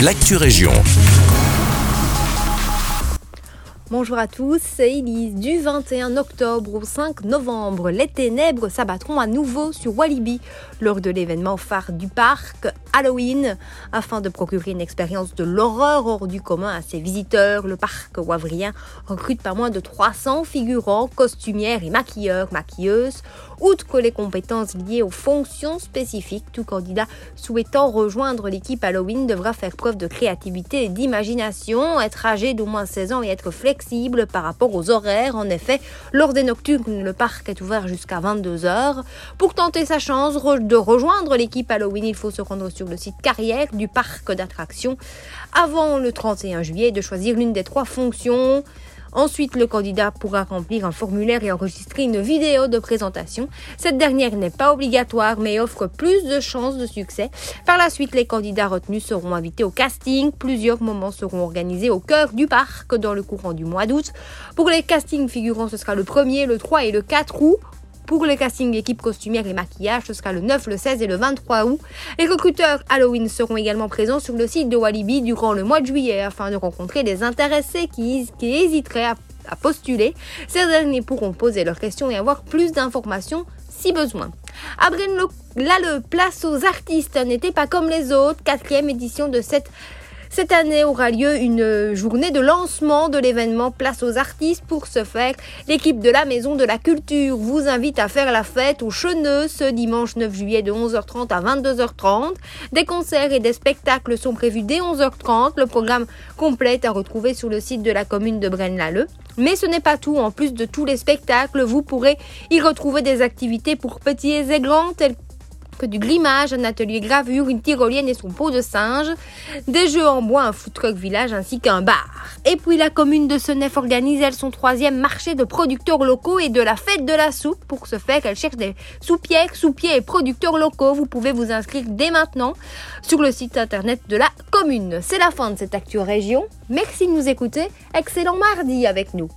l'actu région. Bonjour à tous, c'est Elise. Du 21 octobre au 5 novembre, les ténèbres s'abattront à nouveau sur Walibi lors de l'événement phare du parc Halloween. Afin de procurer une expérience de l'horreur hors du commun à ses visiteurs, le parc wavrien recrute pas moins de 300 figurants, costumières et maquilleurs, maquilleuses. Outre que les compétences liées aux fonctions spécifiques, tout candidat souhaitant rejoindre l'équipe Halloween devra faire preuve de créativité et d'imagination, être âgé d'au moins 16 ans et être flexible par rapport aux horaires. En effet, lors des nocturnes, le parc est ouvert jusqu'à 22h. Pour tenter sa chance de rejoindre l'équipe Halloween, il faut se rendre sur le site carrière du parc d'attractions avant le 31 juillet de choisir l'une des trois fonctions. Ensuite, le candidat pourra remplir un formulaire et enregistrer une vidéo de présentation. Cette dernière n'est pas obligatoire mais offre plus de chances de succès. Par la suite, les candidats retenus seront invités au casting. Plusieurs moments seront organisés au cœur du parc dans le courant du mois d'août. Pour les castings figurants, ce sera le 1er, le 3 et le 4 août. Pour les castings équipe costumière et maquillage, ce sera le 9, le 16 et le 23 août. Les recruteurs Halloween seront également présents sur le site de Walibi durant le mois de juillet afin de rencontrer les intéressés qui, hésiteraient à, postuler. Ces derniers pourront poser leurs questions et avoir plus d'informations si besoin. À le place aux artistes n'était pas comme les autres. Quatrième édition de cette cette année aura lieu une journée de lancement de l'événement Place aux artistes. Pour ce faire, l'équipe de la Maison de la Culture vous invite à faire la fête au Cheneux ce dimanche 9 juillet de 11h30 à 22h30. Des concerts et des spectacles sont prévus dès 11h30. Le programme complet est à retrouver sur le site de la commune de Braine-l'Alleud. Mais ce n'est pas tout. En plus de tous les spectacles, vous pourrez y retrouver des activités pour petits et grands telles du grimage, un atelier gravure, une tyrolienne et son pot de singe, des jeux en bois, un food truck village ainsi qu'un bar. Et puis la commune de Senef organise elle son troisième marché de producteurs locaux et de la fête de la soupe. Pour ce faire, elle cherche des soupières, soupiers et producteurs locaux. Vous pouvez vous inscrire dès maintenant sur le site internet de la commune. C'est la fin de cette Actu Région. Merci de nous écouter. Excellent mardi avec nous.